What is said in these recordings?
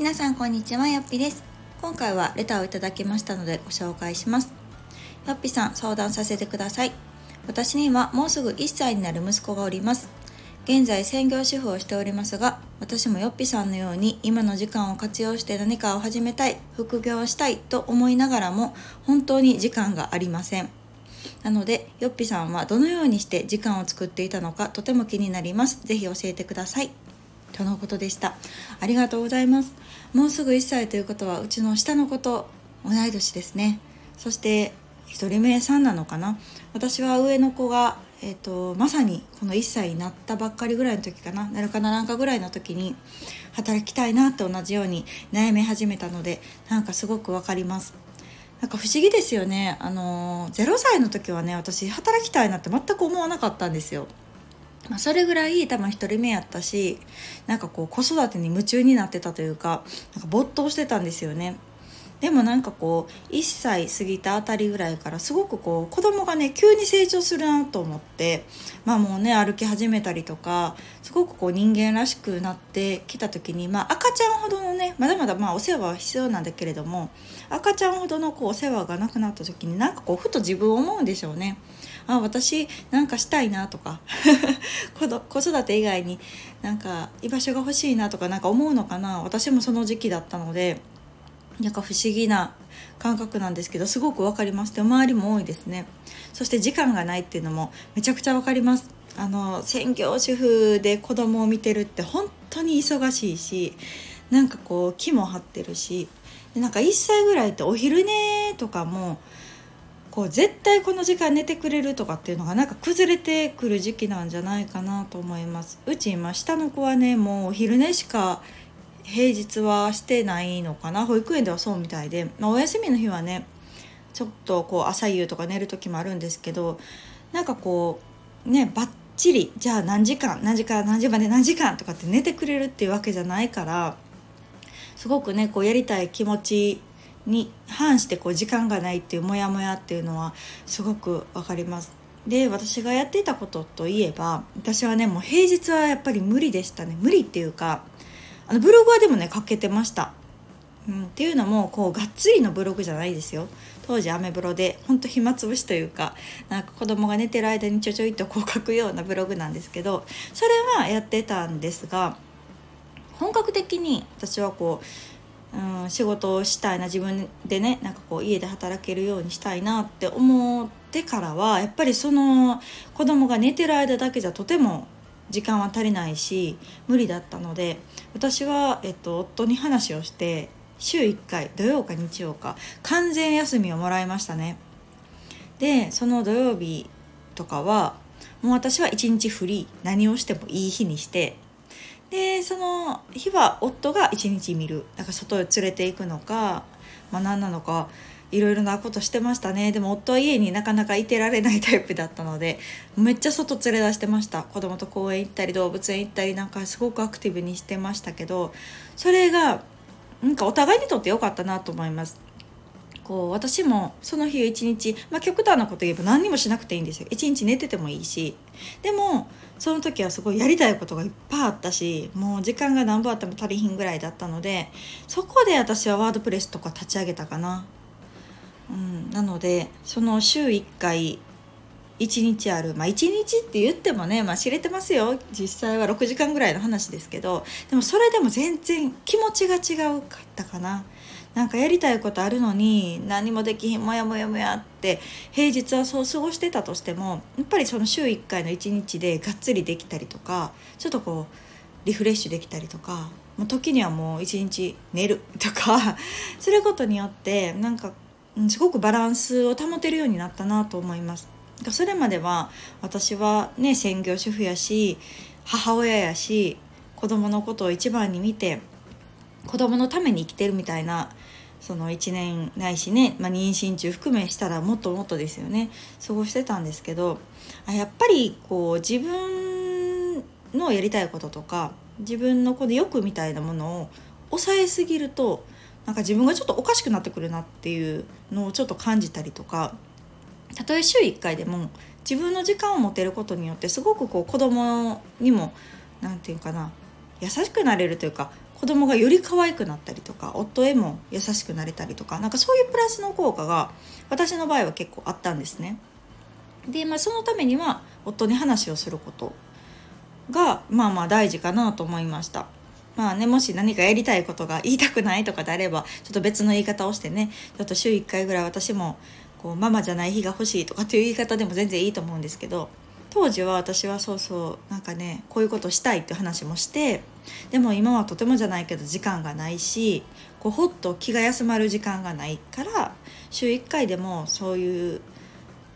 皆さんこんにちはよっぴです。今回はレターをいただきましたのでご紹介します。よっぴさん相談させてください。私にはもうすぐ1歳になる息子がおります。現在専業主婦をしておりますが私もよっぴさんのように今の時間を活用して何かを始めたい副業したいと思いながらも本当に時間がありません。なのでよっぴさんはどのようにして時間を作っていたのかとても気になります。是非教えてください。とのことでした。ありがとうございます。もうすぐ1歳ということはうちの下の子と同い年ですね。そして1人目さんなのかな。私は上の子が、えーと、まさにこの1歳になったばっかりぐらいの時かな。なるかならんかぐらいの時に働きたいなって同じように悩み始めたのでなんかすごく分かります。なんか不思議ですよね。あの0歳の時はね私働きたいなって全く思わなかったんですよ。まあ、それぐらい多分1人目やったしなんかこう子育てに夢中になってたというかなんか没頭してたんですよねでもなんかこう1歳過ぎたあたりぐらいからすごくこう子供がね急に成長するなと思ってまあもうね歩き始めたりとかすごくこう人間らしくなってきた時にまあ赤ちゃんほどのねまだまだまあお世話は必要なんだけれども赤ちゃんほどのこうお世話がなくなった時になんかこうふと自分を思うんでしょうね。あ私なんかしたいなとか 子育て以外になんか居場所が欲しいなとかなんか思うのかな？私もその時期だったのでなんか不思議な感覚なんですけどすごく分かります。で周りも多いですね。そして時間がないっていうのもめちゃくちゃ分かります。あの専業主婦で子供を見てるって本当に忙しいしなんかこう気も張ってるしでなんか1歳ぐらいってお昼寝とかもこう絶対この時間寝てくれるとかっていうのがなんか崩れてくる時期なんじゃないかなと思います。うち今下の子はねもうお昼寝しか平日はしてないのかな。保育園ではそうみたいで、まあ、お休みの日はねちょっとこう朝夕とか寝る時もあるんですけどなんかこうねばっちりじゃあ何時間何時から何時まで何時間とかって寝てくれるっていうわけじゃないからすごくねこうやりたい気持ちに反してこう時間がないっていうモヤモヤっていうのはすごく分かります。で私がやっていたことといえば私はねもう平日はやっぱり無理でしたね無理っていうかあのブログはでもね書けてました。うん、っていうのもこうがっつりのブログじゃないですよ当時アメブロでほんと暇つぶしというかなんか子供が寝てる間にちょちょいとこう書くようなブログなんですけどそれはやってたんですが本格的に私はこううん、仕事をしたいな自分でねなんかこう家で働けるようにしたいなって思ってからはやっぱりその子供が寝てる間だけじゃとても時間は足りないし無理だったので私は、えっと、夫に話をして週1回土曜か日曜か完全休みをもらいましたね。でその土曜日とかはもう私は1日フリー何をしてもいい日にしてでその日は夫が一日見る。なんか外へ連れて行くのか、まあ、何なのかいろいろなことしてましたね。でも夫は家になかなかいてられないタイプだったのでめっちゃ外連れ出してました。子供と公園行ったり動物園行ったりなんかすごくアクティブにしてましたけどそれがなんかお互いにとって良かったなと思います。こう私もその日一日、まあ、極端なこと言えば何にもしなくていいんですよ。一日寝ててもいいし。でもその時はすごいやりたいことがいっぱいあったしもう時間が何分あっても足りひんぐらいだったのでそこで私はワードプレスとか立ち上げたかな、うん、なのでその週1回1日あるまあ1日って言ってもね、まあ、知れてますよ。実際は6時間ぐらいの話ですけどでもそれでも全然気持ちが違うかったかな。なんかやりたいことあるのに何もできひんもやもやもやって平日はそう過ごしてたとしてもやっぱりその週1回の1日でがっつりできたりとかちょっとこうリフレッシュできたりとかもう時にはもう1日寝るとか することによってなんかすごくバランスを保てるようになったなと思います。それまでは私はね専業主婦やし母親やし子供のことを一番に見て子供のために生きてるみたいなその1年ないしね、まあ、妊娠中含めしたらもっともっとですよね。過ごしてたんですけどあやっぱりこう自分のやりたいこととか自分のこの欲みたいなものを抑えすぎるとなんか自分がちょっとおかしくなってくるなっていうのをちょっと感じたりとかたとえ週1回でも自分の時間を持てることによってすごくこう子供にも何て言うかな優しくなれるというか子供がより可愛くなったりとか夫へも優しくなれたりとかなんかそういうプラスの効果が私の場合は結構あったんですね。で、まあ、そのためには夫に話をすることがまあまあ大事かなと思いました。まあね、もし何かやりたいことが言いたくないとかであればちょっと別の言い方をしてねちょっと週1回ぐらい私もこうママじゃない日が欲しいとかっていう言い方でも全然いいと思うんですけど当時は私はそうそうなんかねこういうことしたいって話もしてでも今はとてもじゃないけど時間がないしこうほっと気が休まる時間がないから週1回でもそういう、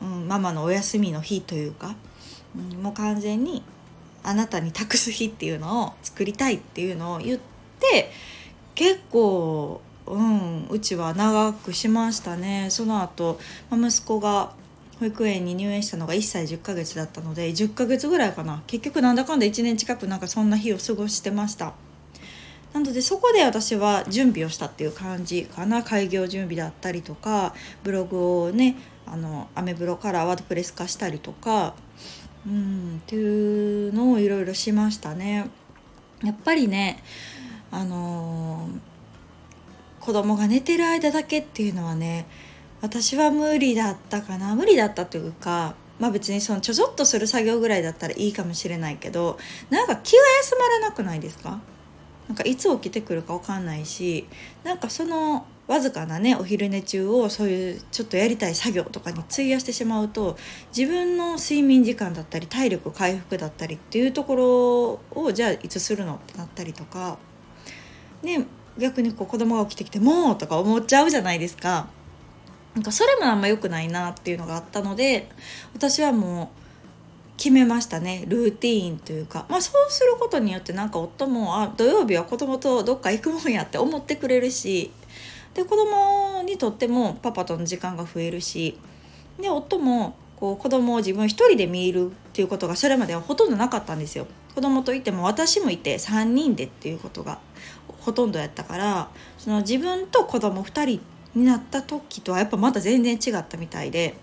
うん、ママのお休みの日というか、うん、もう完全にあなたに託す日っていうのを作りたいっていうのを言って結構うんうちは長くしましたね。その後、ま、息子が保育園に入園したのが1歳10ヶ月だったので10ヶ月ぐらいかな。結局なんだかんだ1年近くなんかそんな日を過ごしてました。なのでそこで私は準備をしたっていう感じかな。開業準備だったりとかブログをねあのアメブロからワードプレス化したりとかうんっていうのをいろいろしましたね。やっぱりねあのー、子供が寝てる間だけっていうのはね私は無理だったかな無理だったというかまあ別にそのちょちょっとする作業ぐらいだったらいいかもしれないけどなんか気が休まらなくないですか？なんかいつ起きてくるか分かんないしなんかそのわずかなねお昼寝中をそういうちょっとやりたい作業とかに費やしてしまうと自分の睡眠時間だったり体力回復だったりっていうところをじゃあいつするのってなったりとかね逆にこう子供が起きてきて「もう!」とか思っちゃうじゃないですか。なんかそれもあんま良くないなっていうのがあったので私はもう決めましたね。ルーティーンというか、まあ、そうすることによってなんか夫もあ土曜日は子供とどっか行くもんやって思ってくれるし。で子供にとってもパパとの時間が増えるし。で夫もこう子供を自分一人で見るっていうことがそれまではほとんどなかったんですよ。子供といても私もいて3人でっていうことがほとんどやったからその自分と子供2人になった時とはやっぱまた全然違ったみたいで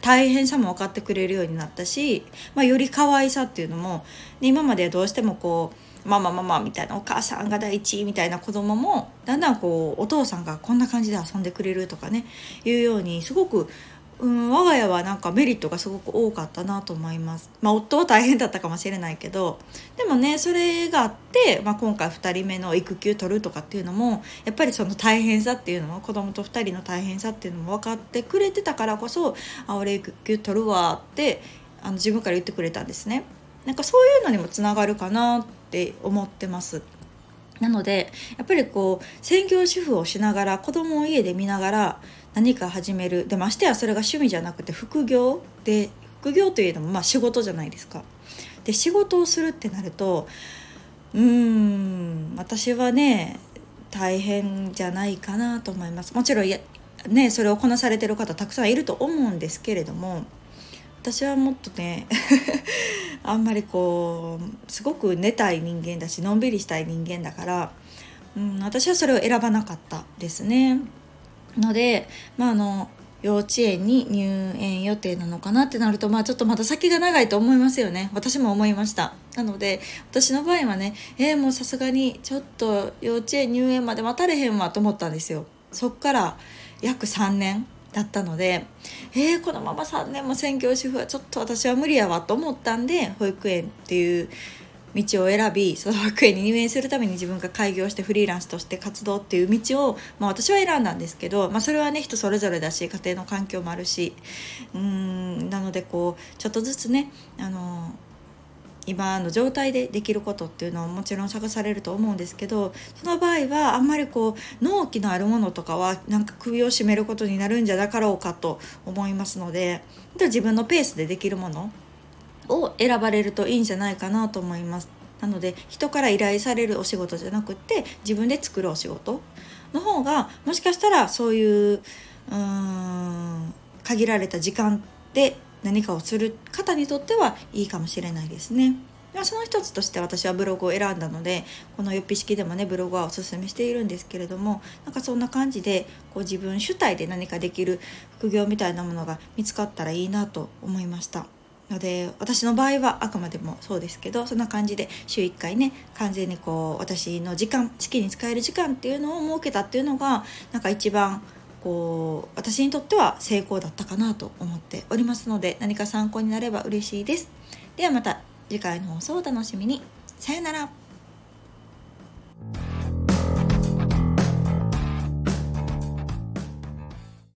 大変さも分かってくれるようになったし、まあ、より可愛さっていうのも、ね、今まではどうしてもこうママママみたいなお母さんが第一みたいな子供もだんだんこうお父さんがこんな感じで遊んでくれるとかねいうようにすごくうん、我が家はなんかメリットがすごく多かったなと思います。まあ、夫は大変だったかもしれないけどでもねそれがあって、まあ、今回2人目の育休取るとかっていうのもやっぱりその大変さっていうのも子供と2人の大変さっていうのも分かってくれてたからこそ「あ俺育休取るわ」ってあの自分から言ってくれたんですね。なんかそういうのにもつながるかなって思ってます。なのでやっぱりこう専業主婦をしながら子供を家で見ながら何か始めるでましてやそれが趣味じゃなくて副業で副業というのもまあ仕事じゃないですか。で仕事をするってなるとうーん私はね大変じゃないかなと思います。もちろんやねそれをこなされてる方たくさんいると思うんですけれども私はもっとね あんまりこうすごく寝たい人間だしのんびりしたい人間だから、うん、私はそれを選ばなかったですね。ので、まあ、あの幼稚園に入園予定なのかなってなるとまあちょっとまた先が長いと思いますよね。私も思いました。なので私の場合はねえー、もうさすがにちょっと幼稚園入園まで待たれへんわと思ったんですよ。そっから約3年。だったのでえー、このまま3年も専業主婦はちょっと私は無理やわと思ったんで保育園っていう道を選びその保育園に入園するために自分が開業してフリーランスとして活動っていう道を、まあ、私は選んだんですけど、まあ、それはね人それぞれだし家庭の環境もあるしうーんなのでこうちょっとずつねあの今の状態でできることっていうのはもちろん探されると思うんですけどその場合はあんまりこう納期のあるものとかはなんか首を絞めることになるんじゃなかろうかと思いますので自分のペースでできるものを選ばれるといいんじゃないかなと思います。なので人から依頼されるお仕事じゃなくって自分で作るお仕事の方がもしかしたらそういううーん限られた時間で何かをする方にとってはいいかもしれないですね。その一つとして私はブログを選んだのでこのよっぴ式でもねブログはおすすめしているんですけれどもなんかそんな感じでこう自分主体で何かできる副業みたいなものが見つかったらいいなと思いました。ので私の場合はあくまでもそうですけどそんな感じで週1回ね完全にこう私の時間月に使える時間っていうのを設けたっていうのがなんか一番こう私にとっては成功だったかなと思っておりますので何か参考になれば嬉しいです。ではまた次回の放送をお楽しみに。さよなら。